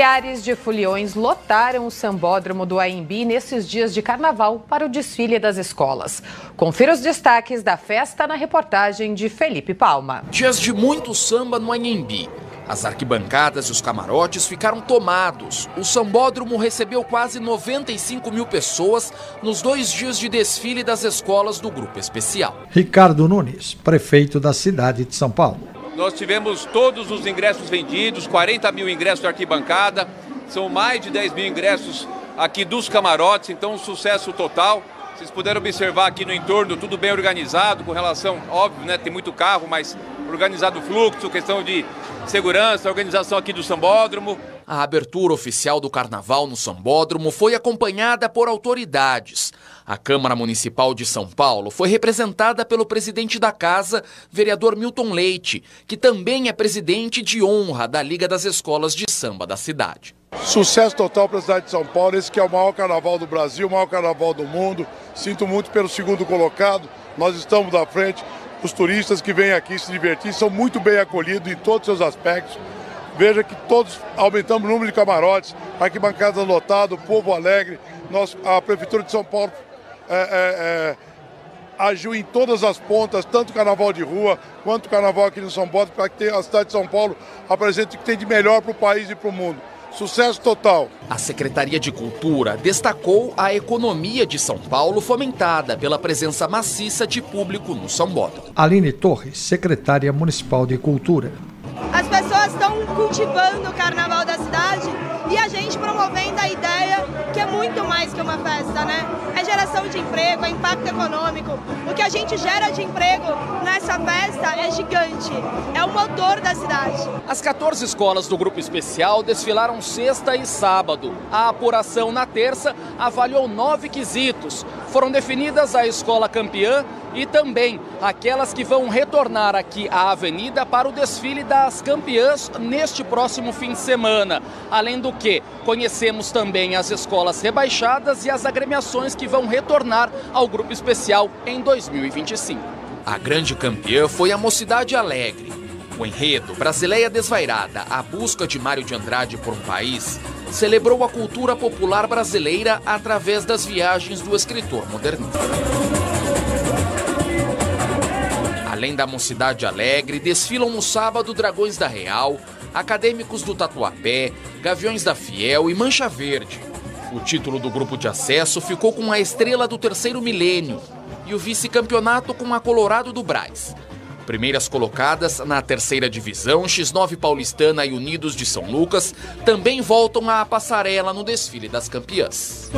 Milhares de foliões lotaram o sambódromo do AMB nesses dias de carnaval para o desfile das escolas. Confira os destaques da festa na reportagem de Felipe Palma. Dias de muito samba no AMB. As arquibancadas e os camarotes ficaram tomados. O sambódromo recebeu quase 95 mil pessoas nos dois dias de desfile das escolas do Grupo Especial. Ricardo Nunes, prefeito da cidade de São Paulo. Nós tivemos todos os ingressos vendidos, 40 mil ingressos de arquibancada, são mais de 10 mil ingressos aqui dos camarotes, então um sucesso total. Vocês puderam observar aqui no entorno, tudo bem organizado, com relação, óbvio, né, tem muito carro, mas organizado o fluxo, questão de segurança, organização aqui do Sambódromo. A abertura oficial do carnaval no Sambódromo foi acompanhada por autoridades. A Câmara Municipal de São Paulo foi representada pelo presidente da casa, vereador Milton Leite, que também é presidente de honra da Liga das Escolas de Samba da cidade. Sucesso total para a cidade de São Paulo, esse que é o maior carnaval do Brasil, o maior carnaval do mundo. Sinto muito pelo segundo colocado, nós estamos à frente. Os turistas que vêm aqui se divertir são muito bem acolhidos em todos os seus aspectos. Veja que todos aumentamos o número de camarotes, arquibancadas lotadas, o povo alegre. Nós, a Prefeitura de São Paulo é, é, é, agiu em todas as pontas, tanto o carnaval de rua quanto o carnaval aqui no São Paulo, para que a cidade de São Paulo apresente o que tem de melhor para o país e para o mundo. Sucesso total. A Secretaria de Cultura destacou a economia de São Paulo fomentada pela presença maciça de público no São Bota. Aline Torres, secretária municipal de Cultura. As pessoas estão cultivando o carnaval da cidade muito mais que uma festa, né? É geração de emprego, é impacto econômico. O que a gente gera de emprego nessa festa é gigante, é o motor da cidade. As 14 escolas do grupo especial desfilaram sexta e sábado. A apuração na terça avaliou nove quesitos. Foram definidas a escola campeã e também aquelas que vão retornar aqui à avenida para o desfile das campeãs neste próximo fim de semana. Além do que, conhecemos também as escolas rebaixadas e as agremiações que vão retornar ao grupo especial em 2025. A grande campeã foi a Mocidade Alegre. O enredo Brasileia Desvairada, a busca de Mário de Andrade por um país, celebrou a cultura popular brasileira através das viagens do escritor modernista. Além da Mocidade Alegre, desfilam no sábado Dragões da Real, Acadêmicos do Tatuapé, Gaviões da Fiel e Mancha Verde. O título do grupo de acesso ficou com a estrela do terceiro milênio e o vice-campeonato com a Colorado do Braz primeiras colocadas na terceira divisão, X9 Paulistana e Unidos de São Lucas também voltam à passarela no desfile das campeãs.